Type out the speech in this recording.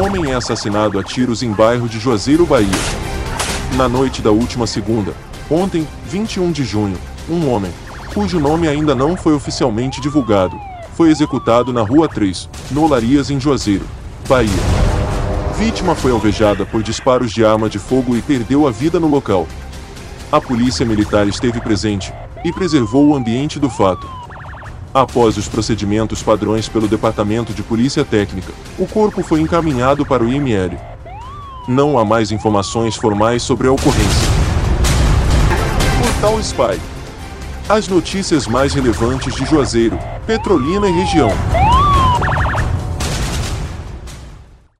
Homem é assassinado a tiros em bairro de Juazeiro, Bahia. Na noite da última segunda, ontem, 21 de junho, um homem, cujo nome ainda não foi oficialmente divulgado, foi executado na Rua 3, no Olarias, em Juazeiro, Bahia. Vítima foi alvejada por disparos de arma de fogo e perdeu a vida no local. A polícia militar esteve presente e preservou o ambiente do fato. Após os procedimentos padrões pelo Departamento de Polícia Técnica, o corpo foi encaminhado para o IML. Não há mais informações formais sobre a ocorrência. Portal Spy. As notícias mais relevantes de Juazeiro, Petrolina e região.